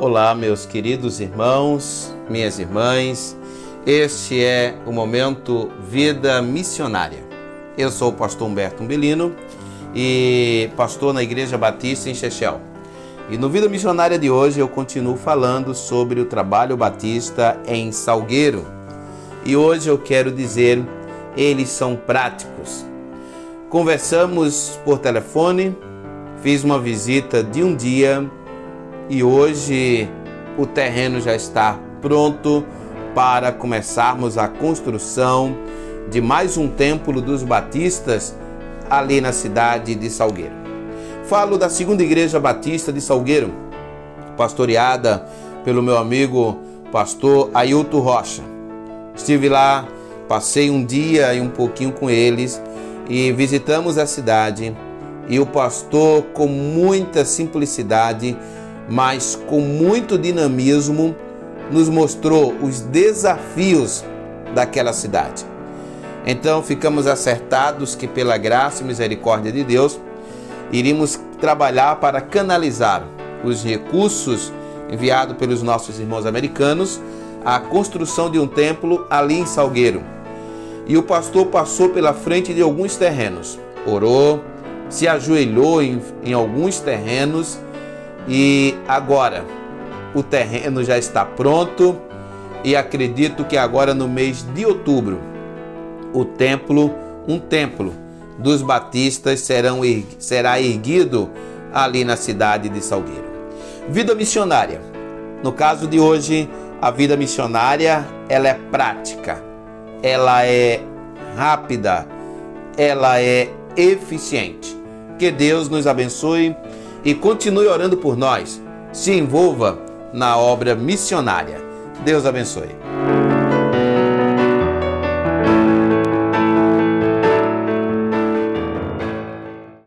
Olá, meus queridos irmãos, minhas irmãs. Este é o momento Vida Missionária. Eu sou o pastor Humberto Umbelino e pastor na Igreja Batista em Chechel. E no Vida Missionária de hoje eu continuo falando sobre o trabalho batista em Salgueiro. E hoje eu quero dizer, eles são práticos. Conversamos por telefone, fiz uma visita de um dia e hoje o terreno já está pronto para começarmos a construção de mais um templo dos batistas ali na cidade de Salgueiro. Falo da segunda igreja batista de Salgueiro, pastoreada pelo meu amigo pastor Ailton Rocha. Estive lá, passei um dia e um pouquinho com eles e visitamos a cidade e o pastor com muita simplicidade mas com muito dinamismo, nos mostrou os desafios daquela cidade. Então ficamos acertados que, pela graça e misericórdia de Deus, iríamos trabalhar para canalizar os recursos enviados pelos nossos irmãos americanos à construção de um templo ali em Salgueiro. E o pastor passou pela frente de alguns terrenos, orou, se ajoelhou em, em alguns terrenos e agora o terreno já está pronto e acredito que agora no mês de outubro o templo, um templo dos batistas serão, será erguido ali na cidade de Salgueiro. Vida missionária. No caso de hoje, a vida missionária, ela é prática, ela é rápida, ela é eficiente. Que Deus nos abençoe e continue orando por nós. Se envolva na obra missionária. Deus abençoe.